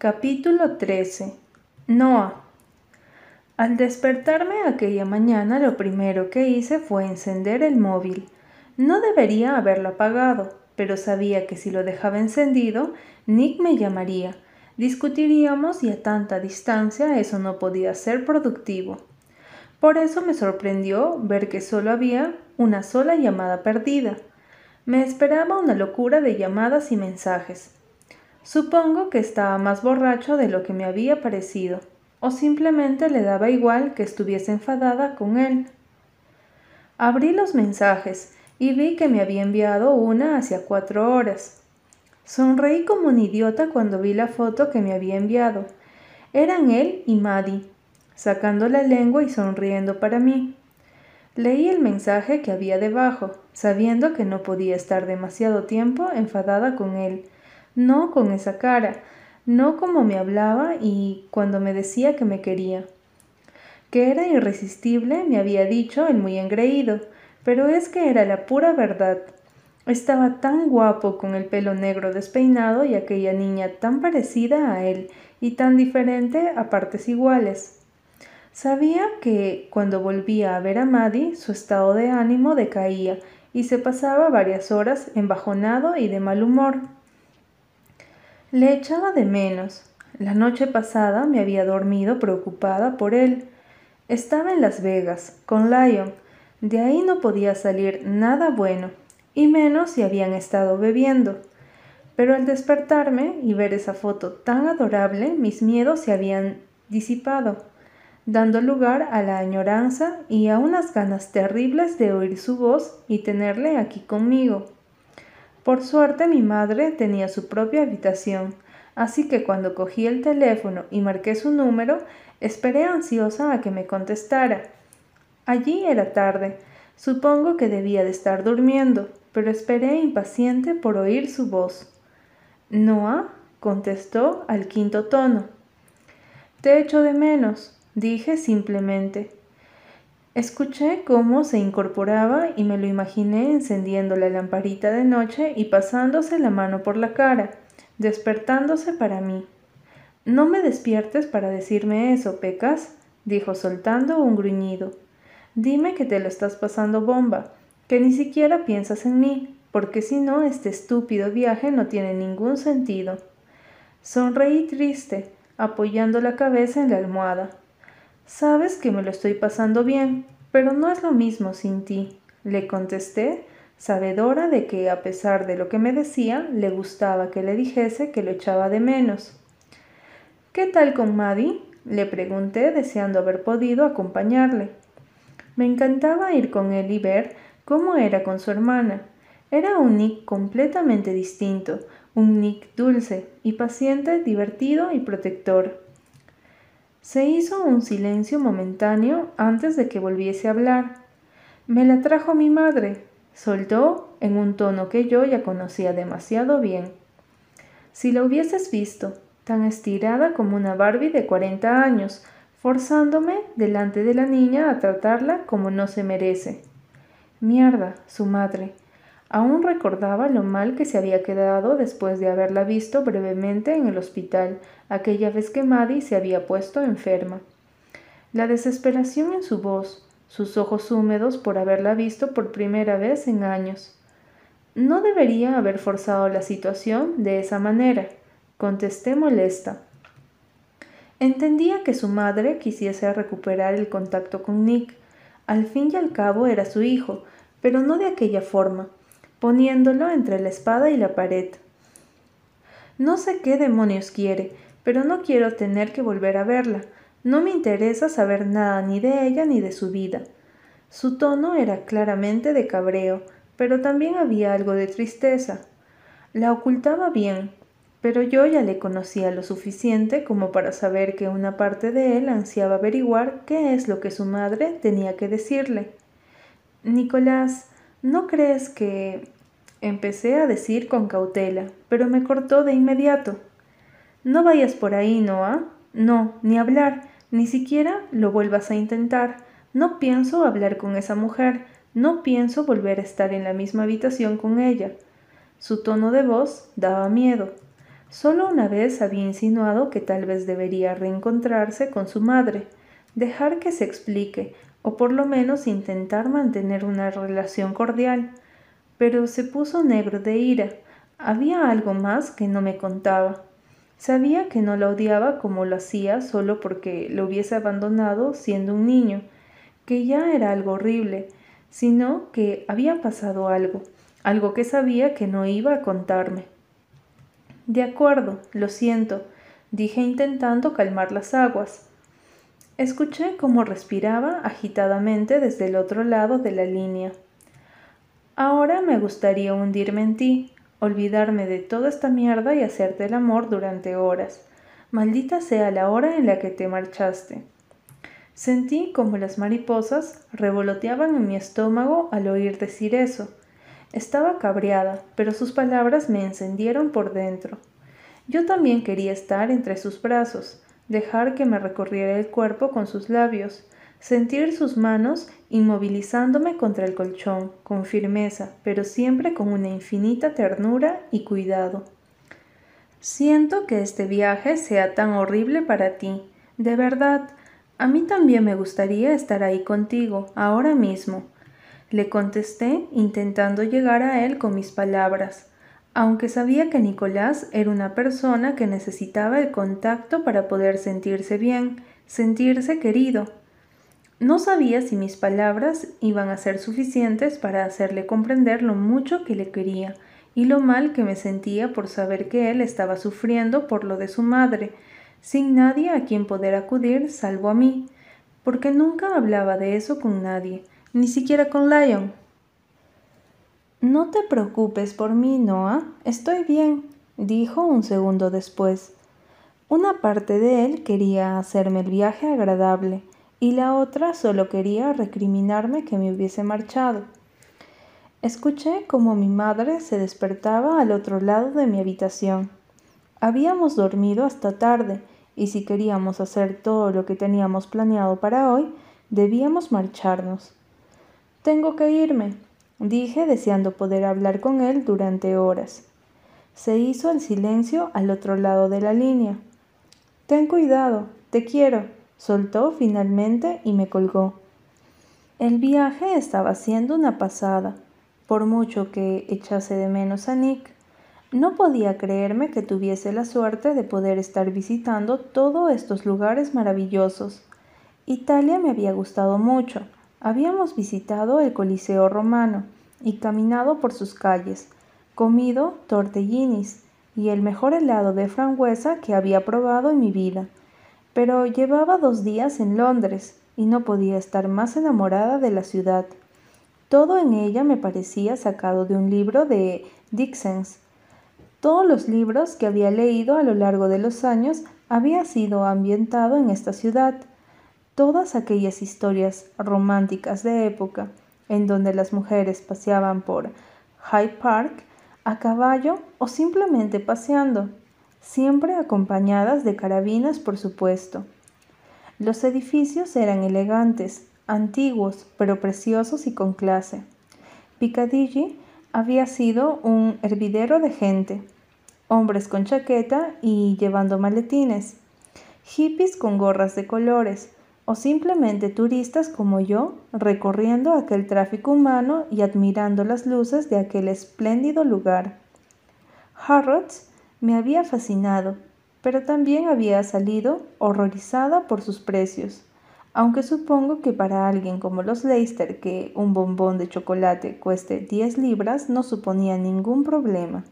Capítulo 13 Noah Al despertarme aquella mañana lo primero que hice fue encender el móvil. No debería haberlo apagado, pero sabía que si lo dejaba encendido, Nick me llamaría. Discutiríamos y a tanta distancia eso no podía ser productivo. Por eso me sorprendió ver que solo había una sola llamada perdida. Me esperaba una locura de llamadas y mensajes. Supongo que estaba más borracho de lo que me había parecido, o simplemente le daba igual que estuviese enfadada con él. Abrí los mensajes y vi que me había enviado una hacia cuatro horas. Sonreí como un idiota cuando vi la foto que me había enviado. Eran él y Maddie, sacando la lengua y sonriendo para mí. Leí el mensaje que había debajo, sabiendo que no podía estar demasiado tiempo enfadada con él, no con esa cara, no como me hablaba y cuando me decía que me quería. Que era irresistible, me había dicho el muy engreído, pero es que era la pura verdad. Estaba tan guapo con el pelo negro despeinado y aquella niña tan parecida a él y tan diferente a partes iguales. Sabía que cuando volvía a ver a Maddie su estado de ánimo decaía y se pasaba varias horas embajonado y de mal humor. Le echaba de menos. La noche pasada me había dormido preocupada por él. Estaba en Las Vegas, con Lion. De ahí no podía salir nada bueno, y menos si habían estado bebiendo. Pero al despertarme y ver esa foto tan adorable, mis miedos se habían disipado, dando lugar a la añoranza y a unas ganas terribles de oír su voz y tenerle aquí conmigo. Por suerte mi madre tenía su propia habitación, así que cuando cogí el teléfono y marqué su número, esperé ansiosa a que me contestara. Allí era tarde, supongo que debía de estar durmiendo, pero esperé impaciente por oír su voz. Noah contestó al quinto tono. Te echo de menos, dije simplemente. Escuché cómo se incorporaba y me lo imaginé encendiendo la lamparita de noche y pasándose la mano por la cara, despertándose para mí. No me despiertes para decirme eso, Pecas, dijo soltando un gruñido. Dime que te lo estás pasando bomba, que ni siquiera piensas en mí, porque si no, este estúpido viaje no tiene ningún sentido. Sonreí triste, apoyando la cabeza en la almohada. Sabes que me lo estoy pasando bien, pero no es lo mismo sin ti, le contesté, sabedora de que, a pesar de lo que me decía, le gustaba que le dijese que lo echaba de menos. ¿Qué tal con Maddie? le pregunté, deseando haber podido acompañarle. Me encantaba ir con él y ver cómo era con su hermana. Era un Nick completamente distinto, un Nick dulce y paciente, divertido y protector. Se hizo un silencio momentáneo antes de que volviese a hablar. Me la trajo mi madre, soltó en un tono que yo ya conocía demasiado bien. Si la hubieses visto, tan estirada como una Barbie de cuarenta años, forzándome delante de la niña a tratarla como no se merece. Mierda, su madre. Aún recordaba lo mal que se había quedado después de haberla visto brevemente en el hospital, aquella vez que Maddie se había puesto enferma. La desesperación en su voz, sus ojos húmedos por haberla visto por primera vez en años. No debería haber forzado la situación de esa manera, contesté molesta. Entendía que su madre quisiese recuperar el contacto con Nick. Al fin y al cabo era su hijo, pero no de aquella forma poniéndolo entre la espada y la pared. No sé qué demonios quiere, pero no quiero tener que volver a verla. No me interesa saber nada ni de ella ni de su vida. Su tono era claramente de cabreo, pero también había algo de tristeza. La ocultaba bien, pero yo ya le conocía lo suficiente como para saber que una parte de él ansiaba averiguar qué es lo que su madre tenía que decirle. Nicolás, ¿No crees que... empecé a decir con cautela, pero me cortó de inmediato. No vayas por ahí, Noah. No, ni hablar, ni siquiera lo vuelvas a intentar. No pienso hablar con esa mujer, no pienso volver a estar en la misma habitación con ella. Su tono de voz daba miedo. Solo una vez había insinuado que tal vez debería reencontrarse con su madre, dejar que se explique, o por lo menos intentar mantener una relación cordial. Pero se puso negro de ira. Había algo más que no me contaba. Sabía que no la odiaba como lo hacía solo porque lo hubiese abandonado siendo un niño, que ya era algo horrible, sino que había pasado algo, algo que sabía que no iba a contarme. De acuerdo, lo siento, dije intentando calmar las aguas. Escuché cómo respiraba agitadamente desde el otro lado de la línea. Ahora me gustaría hundirme en ti, olvidarme de toda esta mierda y hacerte el amor durante horas. Maldita sea la hora en la que te marchaste. Sentí como las mariposas revoloteaban en mi estómago al oír decir eso. Estaba cabreada, pero sus palabras me encendieron por dentro. Yo también quería estar entre sus brazos, dejar que me recorriera el cuerpo con sus labios, sentir sus manos inmovilizándome contra el colchón, con firmeza, pero siempre con una infinita ternura y cuidado. Siento que este viaje sea tan horrible para ti. De verdad, a mí también me gustaría estar ahí contigo, ahora mismo, le contesté intentando llegar a él con mis palabras, aunque sabía que Nicolás era una persona que necesitaba el contacto para poder sentirse bien, sentirse querido. No sabía si mis palabras iban a ser suficientes para hacerle comprender lo mucho que le quería y lo mal que me sentía por saber que él estaba sufriendo por lo de su madre, sin nadie a quien poder acudir salvo a mí, porque nunca hablaba de eso con nadie ni siquiera con Lion. No te preocupes por mí, Noah, estoy bien, dijo un segundo después. Una parte de él quería hacerme el viaje agradable y la otra solo quería recriminarme que me hubiese marchado. Escuché como mi madre se despertaba al otro lado de mi habitación. Habíamos dormido hasta tarde y si queríamos hacer todo lo que teníamos planeado para hoy, debíamos marcharnos. Tengo que irme, dije deseando poder hablar con él durante horas. Se hizo el silencio al otro lado de la línea. Ten cuidado, te quiero, soltó finalmente y me colgó. El viaje estaba siendo una pasada, por mucho que echase de menos a Nick. No podía creerme que tuviese la suerte de poder estar visitando todos estos lugares maravillosos. Italia me había gustado mucho, Habíamos visitado el Coliseo romano y caminado por sus calles, comido tortellinis y el mejor helado de frambuesa que había probado en mi vida. Pero llevaba dos días en Londres y no podía estar más enamorada de la ciudad. Todo en ella me parecía sacado de un libro de Dickens. Todos los libros que había leído a lo largo de los años había sido ambientado en esta ciudad todas aquellas historias románticas de época en donde las mujeres paseaban por Hyde Park a caballo o simplemente paseando, siempre acompañadas de carabinas, por supuesto. Los edificios eran elegantes, antiguos, pero preciosos y con clase. Piccadilly había sido un hervidero de gente, hombres con chaqueta y llevando maletines, hippies con gorras de colores, o simplemente turistas como yo recorriendo aquel tráfico humano y admirando las luces de aquel espléndido lugar. Harrods me había fascinado, pero también había salido horrorizada por sus precios, aunque supongo que para alguien como los Leicester que un bombón de chocolate cueste 10 libras no suponía ningún problema.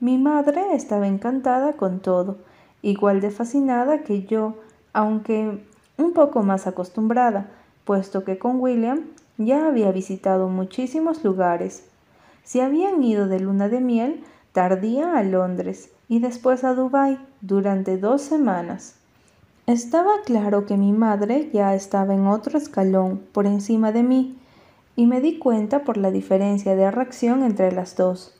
Mi madre estaba encantada con todo, igual de fascinada que yo, aunque un poco más acostumbrada, puesto que con William ya había visitado muchísimos lugares. Se habían ido de luna de miel tardía a Londres y después a Dubái durante dos semanas. Estaba claro que mi madre ya estaba en otro escalón por encima de mí, y me di cuenta por la diferencia de reacción entre las dos.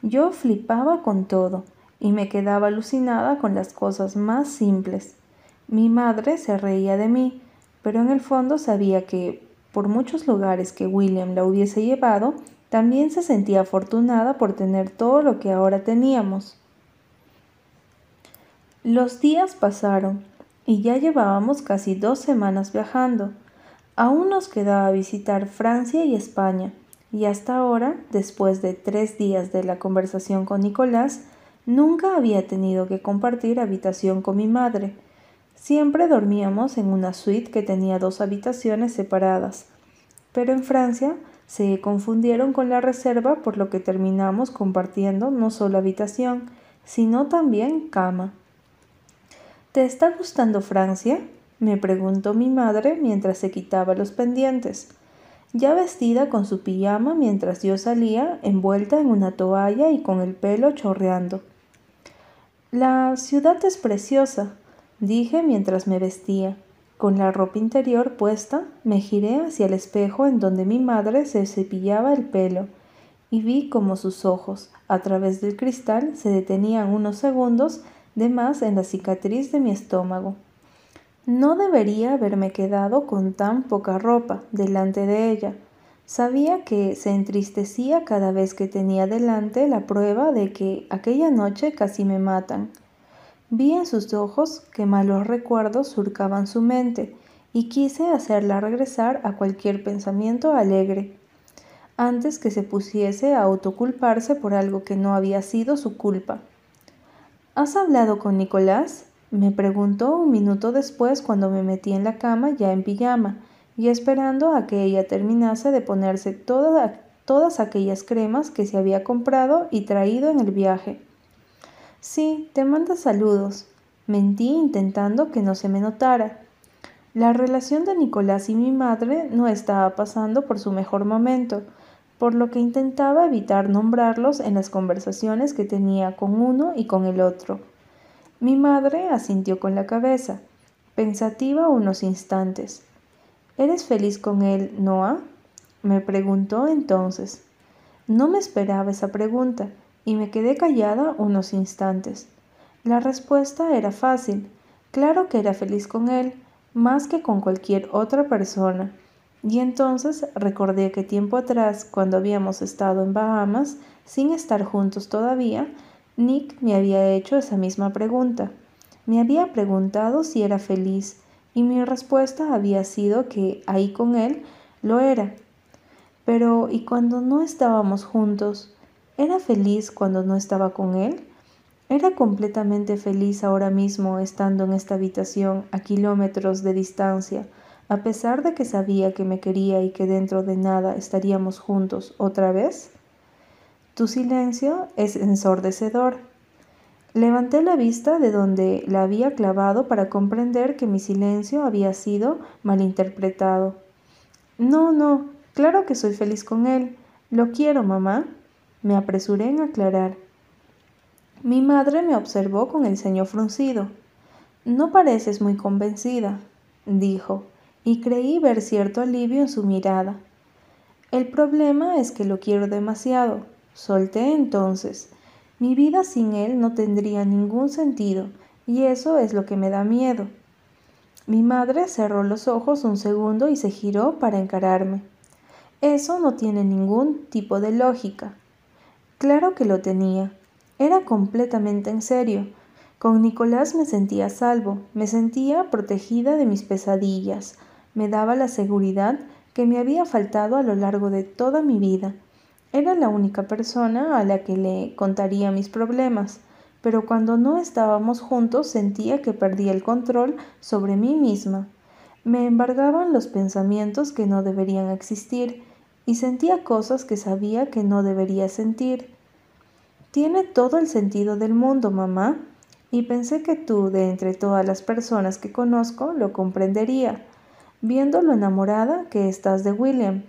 Yo flipaba con todo y me quedaba alucinada con las cosas más simples. Mi madre se reía de mí, pero en el fondo sabía que, por muchos lugares que William la hubiese llevado, también se sentía afortunada por tener todo lo que ahora teníamos. Los días pasaron y ya llevábamos casi dos semanas viajando. Aún nos quedaba visitar Francia y España, y hasta ahora, después de tres días de la conversación con Nicolás, nunca había tenido que compartir habitación con mi madre. Siempre dormíamos en una suite que tenía dos habitaciones separadas, pero en Francia se confundieron con la reserva por lo que terminamos compartiendo no solo habitación, sino también cama. ¿Te está gustando Francia? me preguntó mi madre mientras se quitaba los pendientes, ya vestida con su pijama mientras yo salía envuelta en una toalla y con el pelo chorreando. La ciudad es preciosa, dije mientras me vestía. Con la ropa interior puesta, me giré hacia el espejo en donde mi madre se cepillaba el pelo y vi como sus ojos, a través del cristal, se detenían unos segundos de más en la cicatriz de mi estómago. No debería haberme quedado con tan poca ropa delante de ella. Sabía que se entristecía cada vez que tenía delante la prueba de que aquella noche casi me matan. Vi en sus ojos que malos recuerdos surcaban su mente y quise hacerla regresar a cualquier pensamiento alegre, antes que se pusiese a autoculparse por algo que no había sido su culpa. ¿Has hablado con Nicolás? me preguntó un minuto después cuando me metí en la cama ya en pijama y esperando a que ella terminase de ponerse todas aquellas cremas que se había comprado y traído en el viaje. Sí, te manda saludos. Mentí intentando que no se me notara. La relación de Nicolás y mi madre no estaba pasando por su mejor momento, por lo que intentaba evitar nombrarlos en las conversaciones que tenía con uno y con el otro. Mi madre asintió con la cabeza, pensativa unos instantes. ¿Eres feliz con él, Noah? me preguntó entonces. No me esperaba esa pregunta y me quedé callada unos instantes. La respuesta era fácil. Claro que era feliz con él, más que con cualquier otra persona. Y entonces recordé que tiempo atrás, cuando habíamos estado en Bahamas, sin estar juntos todavía, Nick me había hecho esa misma pregunta. Me había preguntado si era feliz, y mi respuesta había sido que ahí con él lo era. Pero ¿y cuando no estábamos juntos? ¿Era feliz cuando no estaba con él? Era completamente feliz ahora mismo estando en esta habitación a kilómetros de distancia, a pesar de que sabía que me quería y que dentro de nada estaríamos juntos otra vez. Tu silencio es ensordecedor. Levanté la vista de donde la había clavado para comprender que mi silencio había sido malinterpretado. No, no, claro que soy feliz con él. Lo quiero, mamá. Me apresuré en aclarar. Mi madre me observó con el ceño fruncido. No pareces muy convencida, dijo, y creí ver cierto alivio en su mirada. El problema es que lo quiero demasiado. Solté entonces. Mi vida sin él no tendría ningún sentido, y eso es lo que me da miedo. Mi madre cerró los ojos un segundo y se giró para encararme. Eso no tiene ningún tipo de lógica. Claro que lo tenía. Era completamente en serio. Con Nicolás me sentía salvo, me sentía protegida de mis pesadillas, me daba la seguridad que me había faltado a lo largo de toda mi vida. Era la única persona a la que le contaría mis problemas, pero cuando no estábamos juntos sentía que perdía el control sobre mí misma. Me embargaban los pensamientos que no deberían existir y sentía cosas que sabía que no debería sentir. Tiene todo el sentido del mundo, mamá, y pensé que tú, de entre todas las personas que conozco, lo comprendería, viendo lo enamorada que estás de William.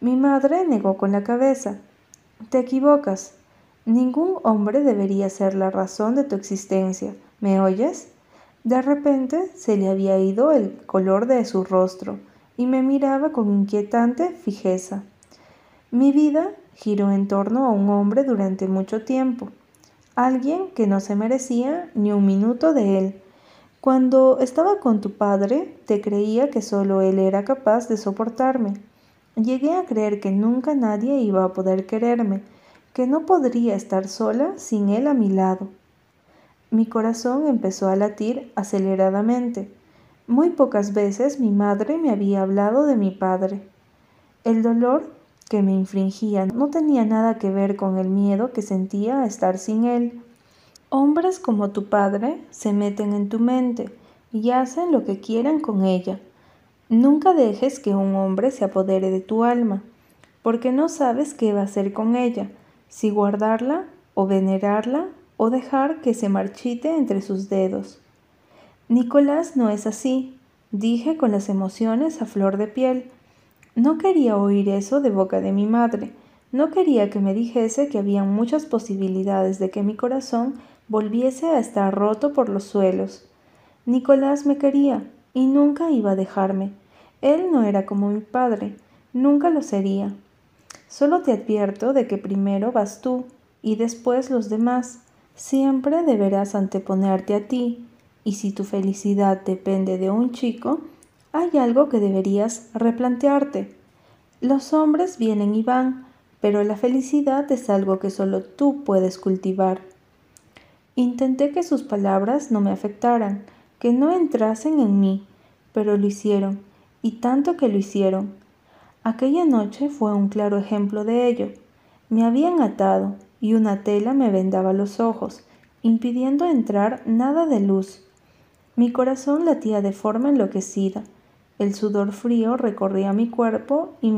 Mi madre negó con la cabeza. Te equivocas. Ningún hombre debería ser la razón de tu existencia. ¿Me oyes? De repente se le había ido el color de su rostro y me miraba con inquietante fijeza. Mi vida giró en torno a un hombre durante mucho tiempo, alguien que no se merecía ni un minuto de él. Cuando estaba con tu padre, te creía que solo él era capaz de soportarme. Llegué a creer que nunca nadie iba a poder quererme, que no podría estar sola sin él a mi lado. Mi corazón empezó a latir aceleradamente. Muy pocas veces mi madre me había hablado de mi padre. El dolor que me infringía no tenía nada que ver con el miedo que sentía a estar sin él. Hombres como tu padre se meten en tu mente y hacen lo que quieran con ella. Nunca dejes que un hombre se apodere de tu alma, porque no sabes qué va a hacer con ella, si guardarla o venerarla o dejar que se marchite entre sus dedos. Nicolás no es así, dije con las emociones a flor de piel. No quería oír eso de boca de mi madre. No quería que me dijese que había muchas posibilidades de que mi corazón volviese a estar roto por los suelos. Nicolás me quería y nunca iba a dejarme. Él no era como mi padre, nunca lo sería. Solo te advierto de que primero vas tú y después los demás. Siempre deberás anteponerte a ti, y si tu felicidad depende de un chico, hay algo que deberías replantearte. Los hombres vienen y van, pero la felicidad es algo que solo tú puedes cultivar. Intenté que sus palabras no me afectaran, que no entrasen en mí, pero lo hicieron, y tanto que lo hicieron. Aquella noche fue un claro ejemplo de ello. Me habían atado, y una tela me vendaba los ojos, impidiendo entrar nada de luz. Mi corazón latía de forma enloquecida, el sudor frío recorría mi cuerpo y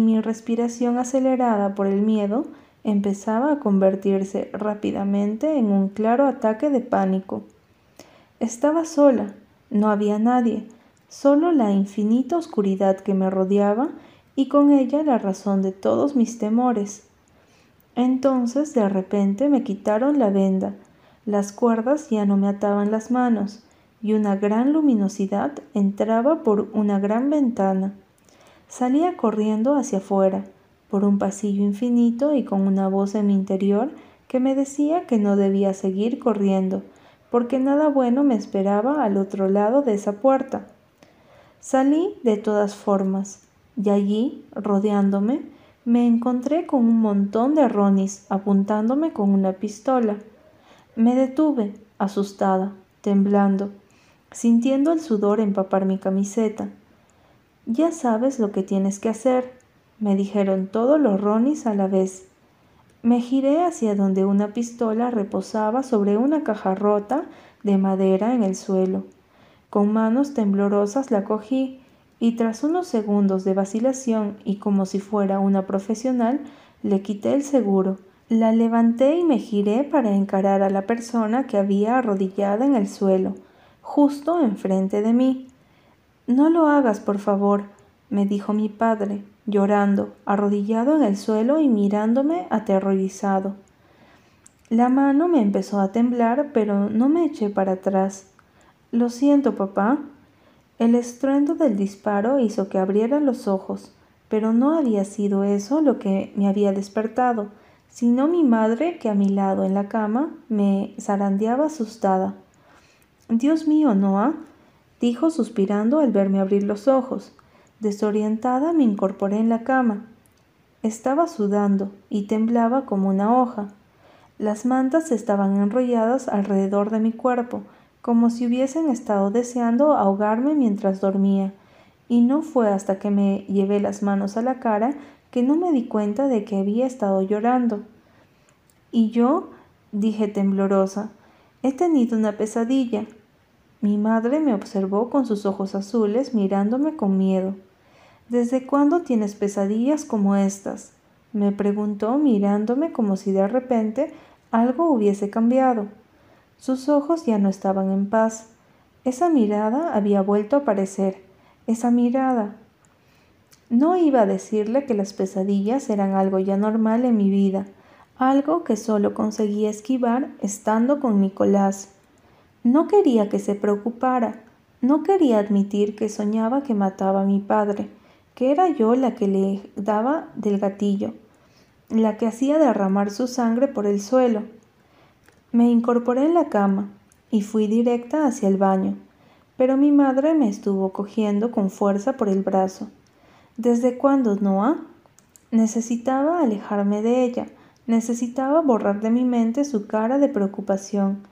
mi, respiración acelerada por el miedo empezaba a convertirse rápidamente en un claro ataque de pánico. Estaba sola, no había nadie, solo la infinita oscuridad que me rodeaba y con ella la razón de todos mis temores. Entonces de repente me quitaron la venda, las cuerdas ya no me ataban las manos, y una gran luminosidad entraba por una gran ventana. Salía corriendo hacia afuera, por un pasillo infinito y con una voz en mi interior que me decía que no debía seguir corriendo, porque nada bueno me esperaba al otro lado de esa puerta. Salí de todas formas, y allí, rodeándome, me encontré con un montón de ronis apuntándome con una pistola. Me detuve, asustada, temblando, sintiendo el sudor empapar mi camiseta. Ya sabes lo que tienes que hacer, me dijeron todos los ronis a la vez. Me giré hacia donde una pistola reposaba sobre una caja rota de madera en el suelo. Con manos temblorosas la cogí y tras unos segundos de vacilación y como si fuera una profesional, le quité el seguro. La levanté y me giré para encarar a la persona que había arrodillada en el suelo, justo enfrente de mí. No lo hagas, por favor, me dijo mi padre, llorando, arrodillado en el suelo y mirándome aterrorizado. La mano me empezó a temblar, pero no me eché para atrás. Lo siento, papá, el estruendo del disparo hizo que abriera los ojos, pero no había sido eso lo que me había despertado, sino mi madre que a mi lado en la cama me zarandeaba asustada. Dios mío, Noah, dijo suspirando al verme abrir los ojos. Desorientada me incorporé en la cama. Estaba sudando y temblaba como una hoja. Las mantas estaban enrolladas alrededor de mi cuerpo, como si hubiesen estado deseando ahogarme mientras dormía, y no fue hasta que me llevé las manos a la cara que no me di cuenta de que había estado llorando. Y yo, dije temblorosa, he tenido una pesadilla. Mi madre me observó con sus ojos azules mirándome con miedo. ¿Desde cuándo tienes pesadillas como estas? me preguntó mirándome como si de repente algo hubiese cambiado. Sus ojos ya no estaban en paz. Esa mirada había vuelto a aparecer. Esa mirada. No iba a decirle que las pesadillas eran algo ya normal en mi vida, algo que solo conseguía esquivar estando con Nicolás. No quería que se preocupara, no quería admitir que soñaba que mataba a mi padre, que era yo la que le daba del gatillo, la que hacía derramar su sangre por el suelo. Me incorporé en la cama y fui directa hacia el baño, pero mi madre me estuvo cogiendo con fuerza por el brazo. ¿Desde cuándo, Noah? Necesitaba alejarme de ella, necesitaba borrar de mi mente su cara de preocupación.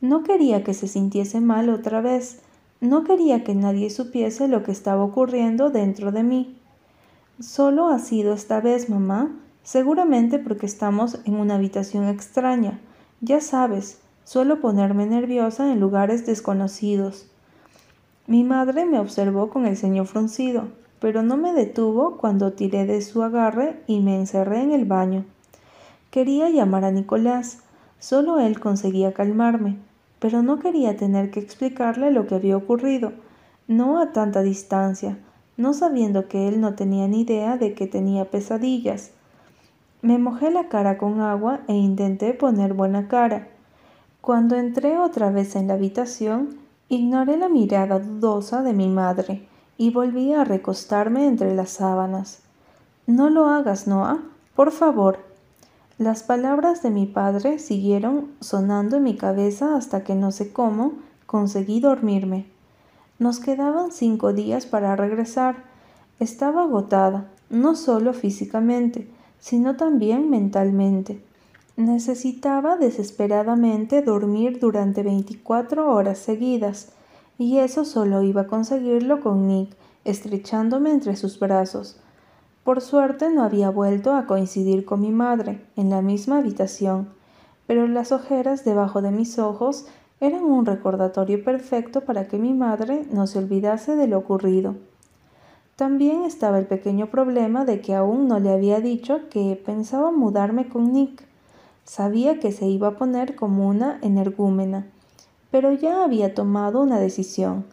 No quería que se sintiese mal otra vez. No quería que nadie supiese lo que estaba ocurriendo dentro de mí. Solo ha sido esta vez, mamá, seguramente porque estamos en una habitación extraña. Ya sabes, suelo ponerme nerviosa en lugares desconocidos. Mi madre me observó con el ceño fruncido, pero no me detuvo cuando tiré de su agarre y me encerré en el baño. Quería llamar a Nicolás, solo él conseguía calmarme, pero no quería tener que explicarle lo que había ocurrido, no a tanta distancia, no sabiendo que él no tenía ni idea de que tenía pesadillas. Me mojé la cara con agua e intenté poner buena cara. Cuando entré otra vez en la habitación, ignoré la mirada dudosa de mi madre y volví a recostarme entre las sábanas. No lo hagas, Noah, por favor, las palabras de mi padre siguieron sonando en mi cabeza hasta que no sé cómo conseguí dormirme. Nos quedaban cinco días para regresar. Estaba agotada, no solo físicamente, sino también mentalmente. Necesitaba desesperadamente dormir durante 24 horas seguidas, y eso solo iba a conseguirlo con Nick, estrechándome entre sus brazos. Por suerte no había vuelto a coincidir con mi madre en la misma habitación, pero las ojeras debajo de mis ojos eran un recordatorio perfecto para que mi madre no se olvidase de lo ocurrido. También estaba el pequeño problema de que aún no le había dicho que pensaba mudarme con Nick. Sabía que se iba a poner como una energúmena, pero ya había tomado una decisión.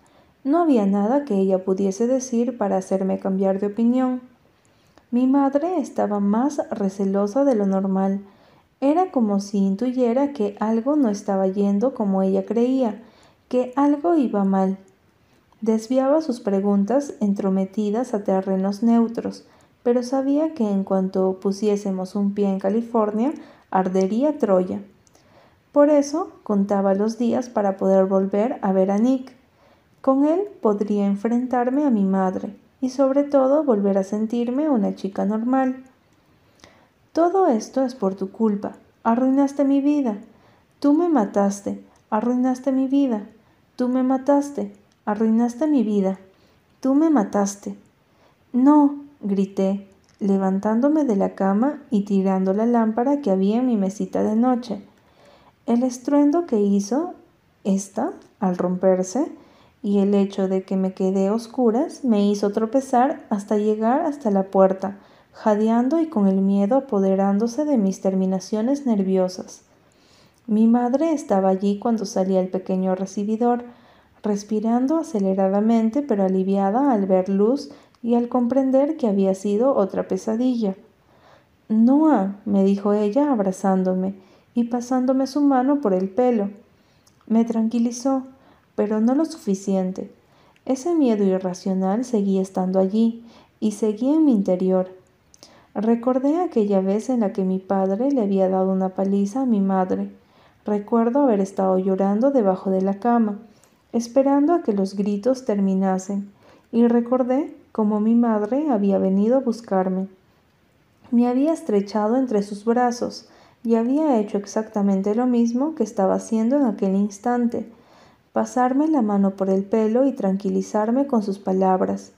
No había nada que ella pudiese decir para hacerme cambiar de opinión. Mi madre estaba más recelosa de lo normal. Era como si intuyera que algo no estaba yendo como ella creía, que algo iba mal. Desviaba sus preguntas entrometidas a terrenos neutros, pero sabía que en cuanto pusiésemos un pie en California, ardería Troya. Por eso contaba los días para poder volver a ver a Nick. Con él podría enfrentarme a mi madre, y sobre todo volver a sentirme una chica normal. Todo esto es por tu culpa. Arruinaste mi vida. Tú me mataste. Arruinaste mi vida. Tú me mataste. Arruinaste mi vida. Tú me mataste. No, grité, levantándome de la cama y tirando la lámpara que había en mi mesita de noche. El estruendo que hizo esta al romperse y el hecho de que me quedé oscuras me hizo tropezar hasta llegar hasta la puerta, jadeando y con el miedo apoderándose de mis terminaciones nerviosas. Mi madre estaba allí cuando salía el pequeño recibidor, respirando aceleradamente pero aliviada al ver luz y al comprender que había sido otra pesadilla. Noah, me dijo ella abrazándome y pasándome su mano por el pelo. Me tranquilizó pero no lo suficiente. Ese miedo irracional seguía estando allí y seguía en mi interior. Recordé aquella vez en la que mi padre le había dado una paliza a mi madre. Recuerdo haber estado llorando debajo de la cama, esperando a que los gritos terminasen, y recordé cómo mi madre había venido a buscarme. Me había estrechado entre sus brazos y había hecho exactamente lo mismo que estaba haciendo en aquel instante, pasarme la mano por el pelo y tranquilizarme con sus palabras.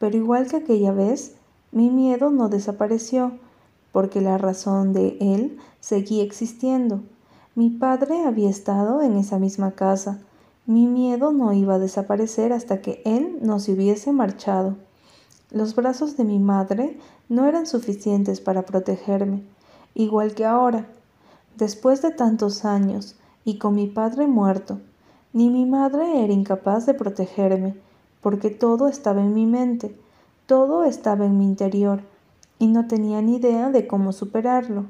Pero igual que aquella vez, mi miedo no desapareció, porque la razón de él seguía existiendo. Mi padre había estado en esa misma casa. Mi miedo no iba a desaparecer hasta que él no se hubiese marchado. Los brazos de mi madre no eran suficientes para protegerme, igual que ahora, después de tantos años y con mi padre muerto. Ni mi madre era incapaz de protegerme, porque todo estaba en mi mente, todo estaba en mi interior, y no tenía ni idea de cómo superarlo.